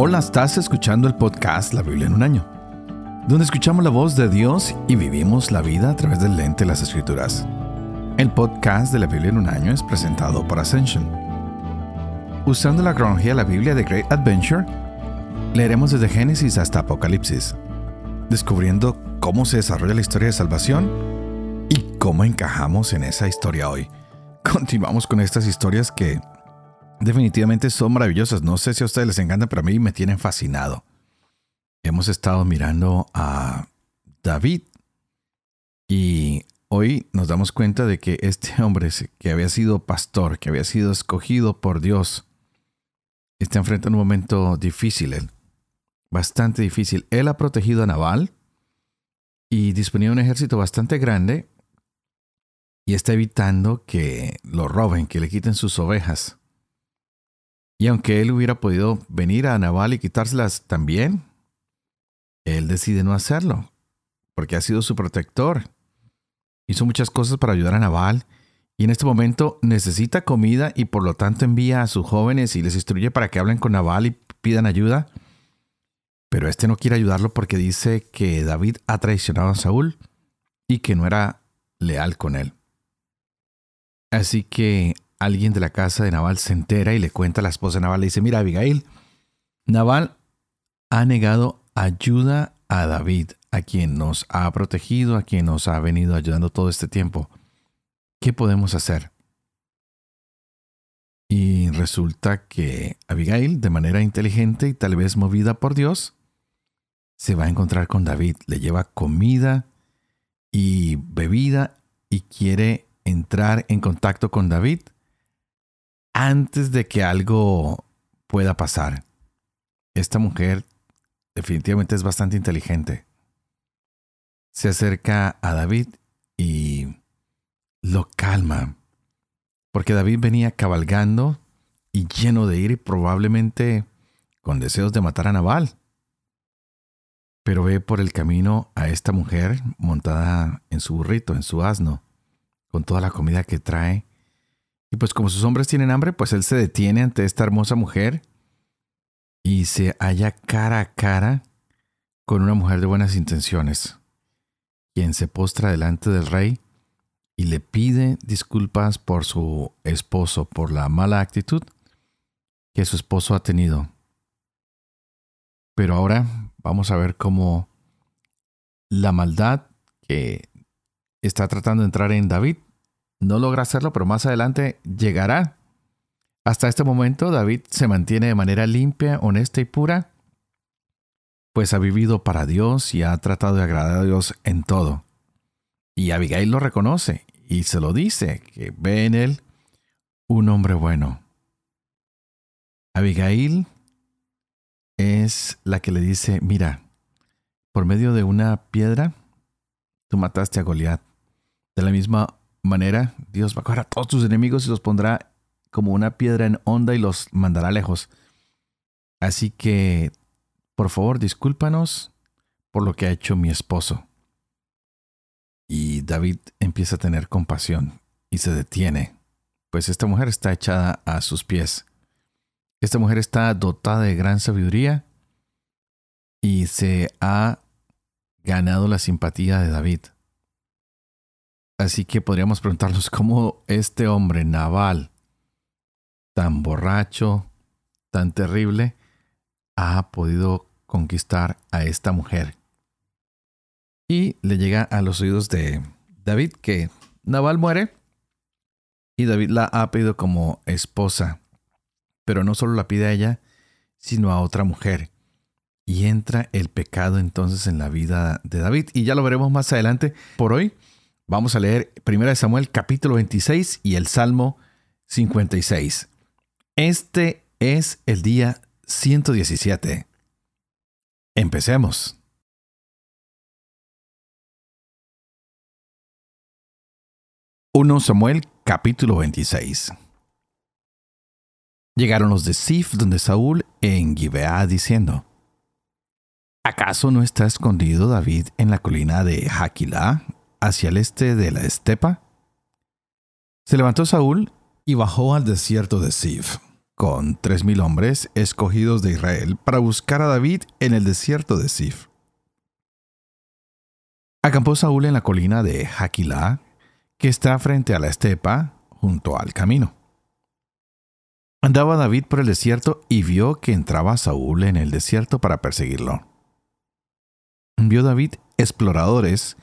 Hola, estás escuchando el podcast La Biblia en un año, donde escuchamos la voz de Dios y vivimos la vida a través del lente de las Escrituras. El podcast de la Biblia en un año es presentado por Ascension. Usando la cronología de la Biblia de Great Adventure, leeremos desde Génesis hasta Apocalipsis, descubriendo cómo se desarrolla la historia de salvación y cómo encajamos en esa historia hoy. Continuamos con estas historias que definitivamente son maravillosas. No sé si a ustedes les encantan, pero a mí me tienen fascinado. Hemos estado mirando a David y hoy nos damos cuenta de que este hombre que había sido pastor, que había sido escogido por Dios, está enfrentando un momento difícil, bastante difícil. Él ha protegido a Naval y disponía un ejército bastante grande y está evitando que lo roben, que le quiten sus ovejas. Y aunque él hubiera podido venir a Naval y quitárselas también, él decide no hacerlo, porque ha sido su protector. Hizo muchas cosas para ayudar a Naval y en este momento necesita comida y por lo tanto envía a sus jóvenes y les instruye para que hablen con Naval y pidan ayuda. Pero este no quiere ayudarlo porque dice que David ha traicionado a Saúl y que no era leal con él. Así que alguien de la casa de Naval se entera y le cuenta a la esposa de Naval, le dice, mira Abigail, Naval ha negado ayuda a David, a quien nos ha protegido, a quien nos ha venido ayudando todo este tiempo. ¿Qué podemos hacer? Y resulta que Abigail, de manera inteligente y tal vez movida por Dios, se va a encontrar con David, le lleva comida y bebida y quiere entrar en contacto con David antes de que algo pueda pasar. Esta mujer definitivamente es bastante inteligente. Se acerca a David y lo calma, porque David venía cabalgando y lleno de ira y probablemente con deseos de matar a Nabal. Pero ve por el camino a esta mujer montada en su burrito, en su asno, con toda la comida que trae y pues como sus hombres tienen hambre, pues él se detiene ante esta hermosa mujer y se halla cara a cara con una mujer de buenas intenciones, quien se postra delante del rey y le pide disculpas por su esposo, por la mala actitud que su esposo ha tenido. Pero ahora vamos a ver cómo la maldad que está tratando de entrar en David no logra hacerlo, pero más adelante llegará. Hasta este momento David se mantiene de manera limpia, honesta y pura, pues ha vivido para Dios y ha tratado de agradar a Dios en todo. Y Abigail lo reconoce y se lo dice, que ve en él un hombre bueno. Abigail es la que le dice, mira, por medio de una piedra, tú mataste a Goliat. De la misma manera, Dios va a coger a todos tus enemigos y los pondrá como una piedra en onda y los mandará lejos. Así que, por favor, discúlpanos por lo que ha hecho mi esposo. Y David empieza a tener compasión y se detiene, pues esta mujer está echada a sus pies. Esta mujer está dotada de gran sabiduría y se ha ganado la simpatía de David. Así que podríamos preguntarnos cómo este hombre naval, tan borracho, tan terrible, ha podido conquistar a esta mujer. Y le llega a los oídos de David que Naval muere y David la ha pedido como esposa. Pero no solo la pide a ella, sino a otra mujer. Y entra el pecado entonces en la vida de David. Y ya lo veremos más adelante. Por hoy Vamos a leer 1 Samuel capítulo 26 y el Salmo 56. Este es el día 117. Empecemos. 1 Samuel capítulo 26. Llegaron los de Sif donde Saúl en Gibeá diciendo, ¿Acaso no está escondido David en la colina de Jaquilá hacia el este de la estepa, se levantó Saúl y bajó al desierto de Sif. con tres mil hombres escogidos de Israel para buscar a David en el desierto de Sif. Acampó Saúl en la colina de Jaquilá, que está frente a la estepa, junto al camino. Andaba David por el desierto y vio que entraba Saúl en el desierto para perseguirlo. Vio David exploradores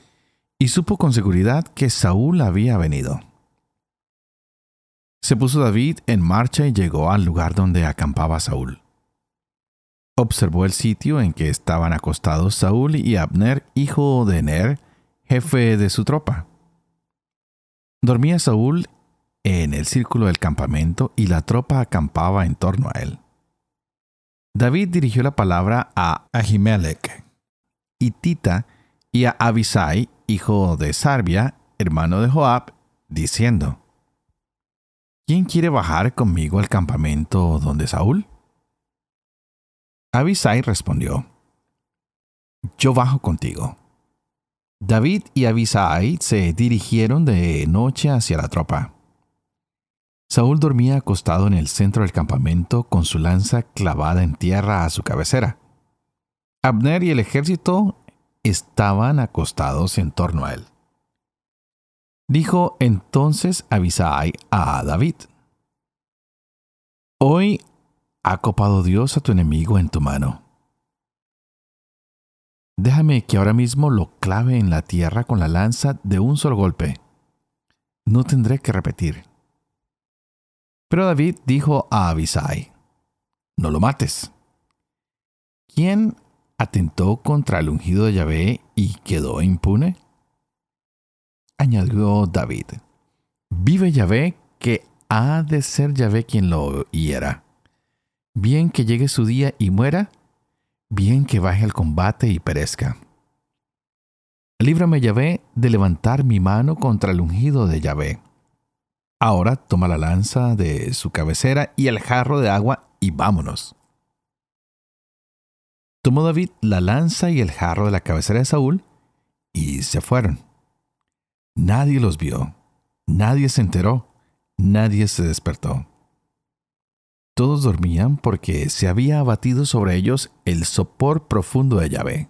y supo con seguridad que Saúl había venido. Se puso David en marcha y llegó al lugar donde acampaba Saúl. Observó el sitio en que estaban acostados Saúl y Abner, hijo de Ner, jefe de su tropa. Dormía Saúl en el círculo del campamento y la tropa acampaba en torno a él. David dirigió la palabra a Ahimelech, Tita y a Abisai, hijo de Sarbia, hermano de Joab, diciendo, ¿Quién quiere bajar conmigo al campamento donde Saúl? Abisai respondió, Yo bajo contigo. David y Abisai se dirigieron de noche hacia la tropa. Saúl dormía acostado en el centro del campamento con su lanza clavada en tierra a su cabecera. Abner y el ejército estaban acostados en torno a él. Dijo entonces Abisai a David, Hoy ha copado Dios a tu enemigo en tu mano. Déjame que ahora mismo lo clave en la tierra con la lanza de un solo golpe. No tendré que repetir. Pero David dijo a Abisai, No lo mates. ¿Quién atentó contra el ungido de Yahvé y quedó impune? Añadió David, Vive Yahvé que ha de ser Yahvé quien lo hiera. Bien que llegue su día y muera, bien que baje al combate y perezca. Líbrame, Yahvé, de levantar mi mano contra el ungido de Yahvé. Ahora toma la lanza de su cabecera y el jarro de agua y vámonos. Tomó David la lanza y el jarro de la cabecera de Saúl y se fueron. Nadie los vio, nadie se enteró, nadie se despertó. Todos dormían porque se había abatido sobre ellos el sopor profundo de Yahvé.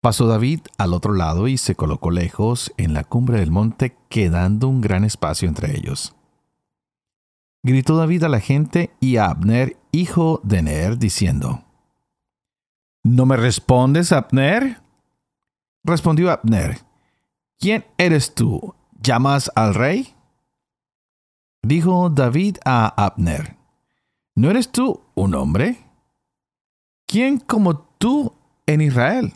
Pasó David al otro lado y se colocó lejos en la cumbre del monte, quedando un gran espacio entre ellos. Gritó David a la gente y a Abner, hijo de Ner, diciendo, ¿No me respondes, Abner? Respondió Abner, ¿quién eres tú? ¿Llamas al rey? Dijo David a Abner, ¿no eres tú un hombre? ¿Quién como tú en Israel?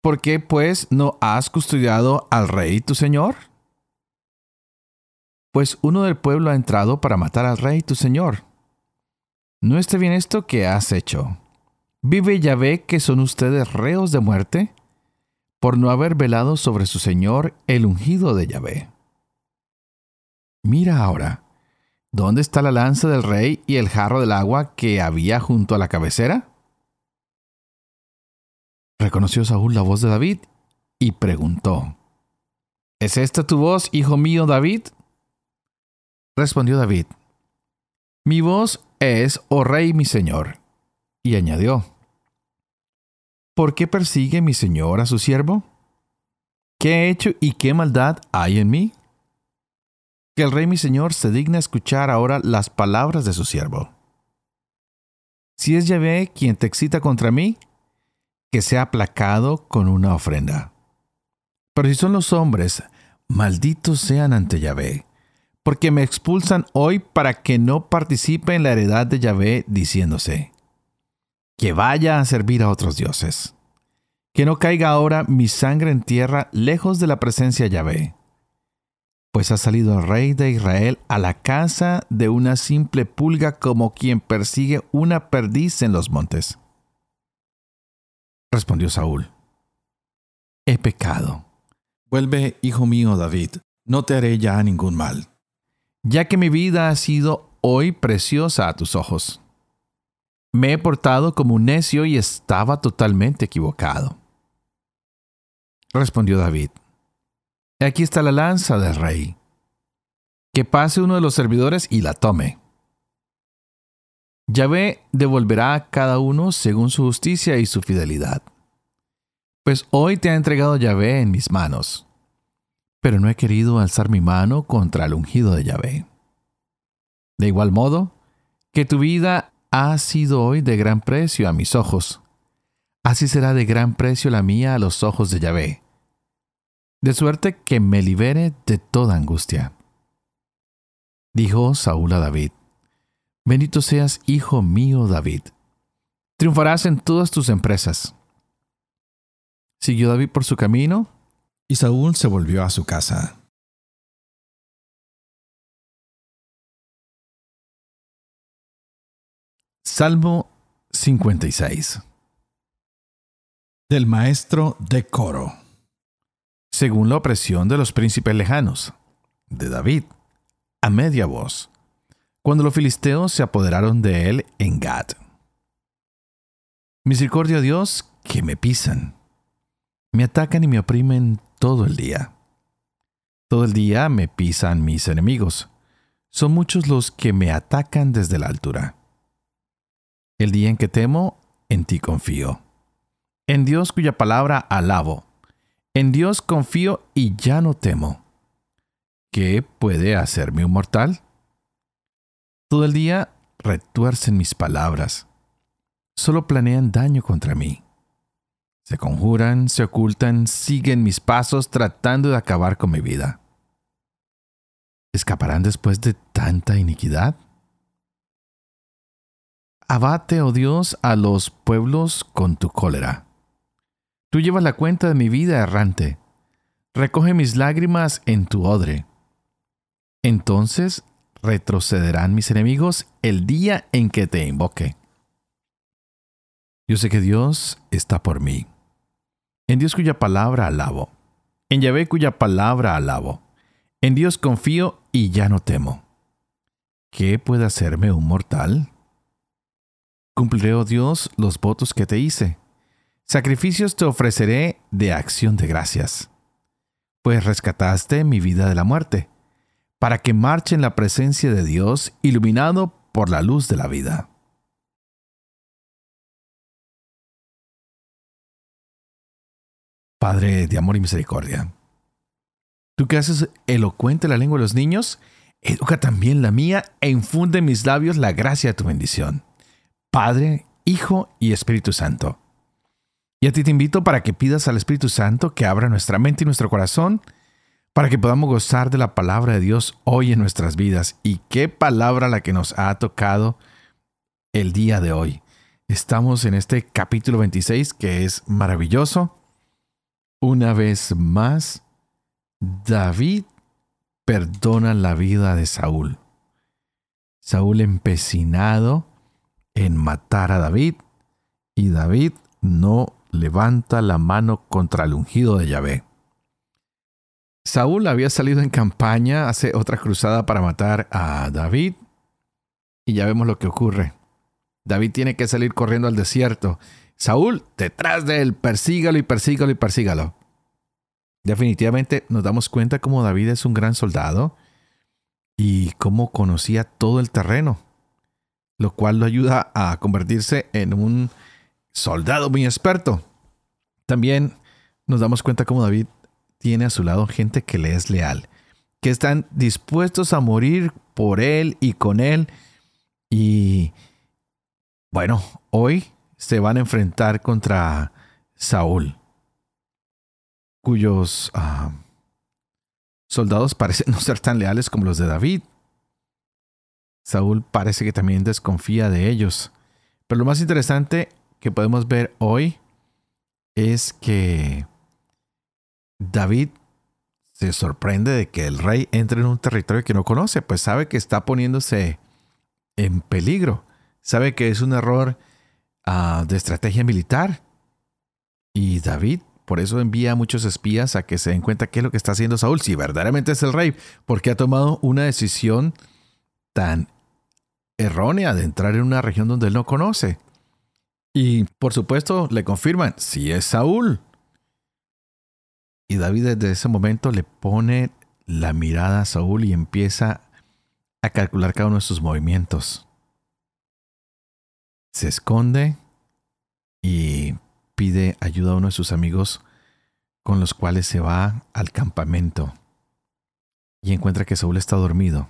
¿Por qué pues no has custodiado al rey tu señor? Pues uno del pueblo ha entrado para matar al rey tu señor. ¿No está bien esto que has hecho? ¿Vive Yahvé que son ustedes reos de muerte? por no haber velado sobre su señor el ungido de Yahvé. Mira ahora, ¿dónde está la lanza del rey y el jarro del agua que había junto a la cabecera? Reconoció Saúl la voz de David y preguntó, ¿Es esta tu voz, hijo mío David? Respondió David, Mi voz es, oh rey mi señor. Y añadió, ¿Por qué persigue mi señor a su siervo? ¿Qué he hecho y qué maldad hay en mí? que el rey mi señor se digna escuchar ahora las palabras de su siervo. Si es Yahvé quien te excita contra mí, que sea aplacado con una ofrenda. Pero si son los hombres, malditos sean ante Yahvé, porque me expulsan hoy para que no participe en la heredad de Yahvé, diciéndose, que vaya a servir a otros dioses. Que no caiga ahora mi sangre en tierra lejos de la presencia de Yahvé pues ha salido el rey de Israel a la casa de una simple pulga como quien persigue una perdiz en los montes. Respondió Saúl, He pecado. Vuelve, hijo mío David, no te haré ya ningún mal, ya que mi vida ha sido hoy preciosa a tus ojos. Me he portado como un necio y estaba totalmente equivocado. Respondió David, Aquí está la lanza del rey. que pase uno de los servidores y la tome. Yahvé devolverá a cada uno según su justicia y su fidelidad. Pues hoy te ha entregado Yahvé en mis manos, pero no he querido alzar mi mano contra el ungido de Yahvé. De igual modo, que tu vida ha sido hoy de gran precio a mis ojos, así será de gran precio la mía a los ojos de Yahvé, de suerte que me libere de toda angustia. Dijo Saúl a David, Bendito seas, hijo mío David. Triunfarás en todas tus empresas. Siguió David por su camino y Saúl se volvió a su casa. Salmo 56 Del maestro de coro. Según la opresión de los príncipes lejanos, de David, a media voz cuando los filisteos se apoderaron de él en Gad. Misericordia Dios, que me pisan. Me atacan y me oprimen todo el día. Todo el día me pisan mis enemigos. Son muchos los que me atacan desde la altura. El día en que temo, en ti confío. En Dios cuya palabra alabo. En Dios confío y ya no temo. ¿Qué puede hacerme un mortal? Todo el día retuercen mis palabras. Solo planean daño contra mí. Se conjuran, se ocultan, siguen mis pasos tratando de acabar con mi vida. ¿Escaparán después de tanta iniquidad? Abate, oh Dios, a los pueblos con tu cólera. Tú llevas la cuenta de mi vida errante. Recoge mis lágrimas en tu odre. Entonces retrocederán mis enemigos el día en que te invoque. Yo sé que Dios está por mí. En Dios cuya palabra alabo. En Yahvé cuya palabra alabo. En Dios confío y ya no temo. ¿Qué puede hacerme un mortal? Cumpliré, oh Dios, los votos que te hice. Sacrificios te ofreceré de acción de gracias. Pues rescataste mi vida de la muerte para que marche en la presencia de Dios, iluminado por la luz de la vida. Padre de amor y misericordia, tú que haces elocuente la lengua de los niños, educa también la mía e infunde en mis labios la gracia de tu bendición. Padre, Hijo y Espíritu Santo. Y a ti te invito para que pidas al Espíritu Santo que abra nuestra mente y nuestro corazón para que podamos gozar de la palabra de Dios hoy en nuestras vidas. Y qué palabra la que nos ha tocado el día de hoy. Estamos en este capítulo 26 que es maravilloso. Una vez más, David perdona la vida de Saúl. Saúl empecinado en matar a David y David no levanta la mano contra el ungido de Yahvé. Saúl había salido en campaña, hace otra cruzada para matar a David. Y ya vemos lo que ocurre. David tiene que salir corriendo al desierto. Saúl, detrás de él, persígalo y persígalo y persígalo. Definitivamente nos damos cuenta cómo David es un gran soldado y cómo conocía todo el terreno, lo cual lo ayuda a convertirse en un soldado muy experto. También nos damos cuenta cómo David tiene a su lado gente que le es leal, que están dispuestos a morir por él y con él. Y bueno, hoy se van a enfrentar contra Saúl, cuyos ah, soldados parecen no ser tan leales como los de David. Saúl parece que también desconfía de ellos. Pero lo más interesante que podemos ver hoy es que David se sorprende de que el rey entre en un territorio que no conoce, pues sabe que está poniéndose en peligro, sabe que es un error ah, de estrategia militar. Y David por eso envía a muchos espías a que se den cuenta qué es lo que está haciendo Saúl, si verdaderamente es el rey, porque ha tomado una decisión tan errónea de entrar en una región donde él no conoce. Y por supuesto le confirman, si es Saúl. Y David desde ese momento le pone la mirada a Saúl y empieza a calcular cada uno de sus movimientos. Se esconde y pide ayuda a uno de sus amigos con los cuales se va al campamento y encuentra que Saúl está dormido.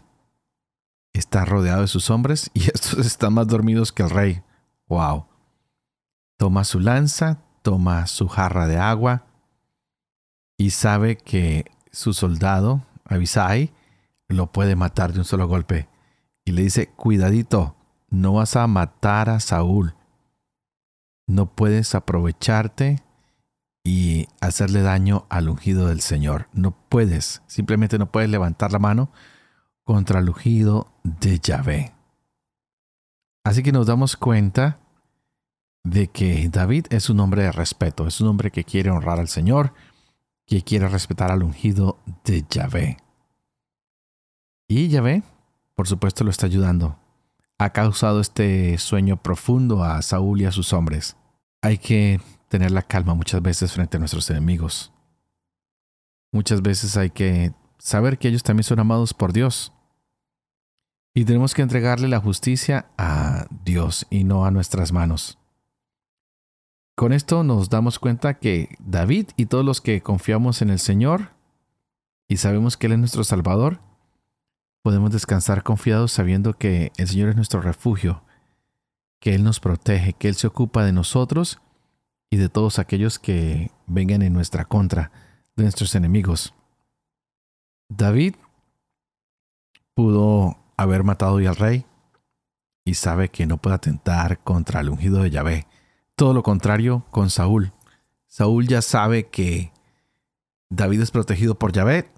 Está rodeado de sus hombres y estos están más dormidos que el rey. ¡Wow! Toma su lanza, toma su jarra de agua y sabe que su soldado, Abisai, lo puede matar de un solo golpe. Y le dice, cuidadito, no vas a matar a Saúl. No puedes aprovecharte y hacerle daño al ungido del Señor. No puedes, simplemente no puedes levantar la mano contra el ungido de Yahvé. Así que nos damos cuenta de que David es un hombre de respeto, es un hombre que quiere honrar al Señor, que quiere respetar al ungido de Yahvé. Y Yahvé, por supuesto, lo está ayudando. Ha causado este sueño profundo a Saúl y a sus hombres. Hay que tener la calma muchas veces frente a nuestros enemigos. Muchas veces hay que saber que ellos también son amados por Dios. Y tenemos que entregarle la justicia a Dios y no a nuestras manos. Con esto nos damos cuenta que David y todos los que confiamos en el Señor y sabemos que Él es nuestro Salvador, podemos descansar confiados sabiendo que el Señor es nuestro refugio, que Él nos protege, que Él se ocupa de nosotros y de todos aquellos que vengan en nuestra contra, de nuestros enemigos. David pudo haber matado al rey y sabe que no puede atentar contra el ungido de Yahvé. Todo lo contrario con Saúl. Saúl ya sabe que David es protegido por Yahvé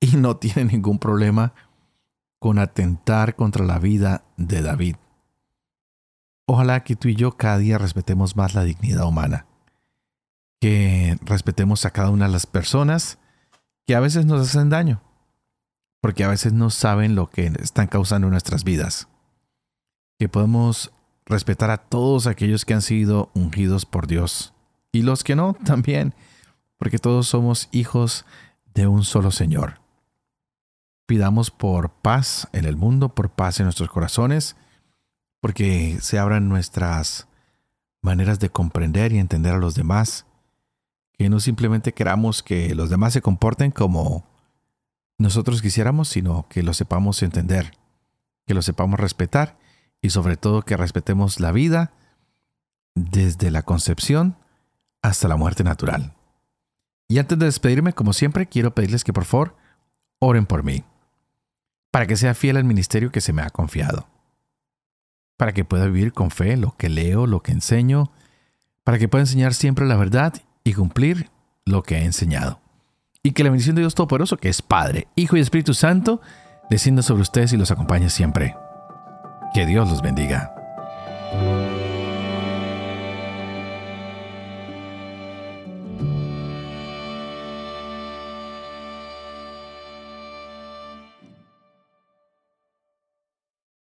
y no tiene ningún problema con atentar contra la vida de David. Ojalá que tú y yo cada día respetemos más la dignidad humana que respetemos a cada una de las personas que a veces nos hacen daño, porque a veces no saben lo que están causando en nuestras vidas. Que podemos respetar a todos aquellos que han sido ungidos por Dios y los que no también, porque todos somos hijos de un solo Señor. Pidamos por paz en el mundo, por paz en nuestros corazones, porque se abran nuestras maneras de comprender y entender a los demás que no simplemente queramos que los demás se comporten como nosotros quisiéramos, sino que lo sepamos entender, que lo sepamos respetar y sobre todo que respetemos la vida desde la concepción hasta la muerte natural. Y antes de despedirme, como siempre, quiero pedirles que por favor oren por mí, para que sea fiel al ministerio que se me ha confiado, para que pueda vivir con fe lo que leo, lo que enseño, para que pueda enseñar siempre la verdad y cumplir lo que he enseñado. Y que la bendición de Dios Todopoderoso, que es Padre, Hijo y Espíritu Santo, descienda sobre ustedes y los acompañe siempre. Que Dios los bendiga.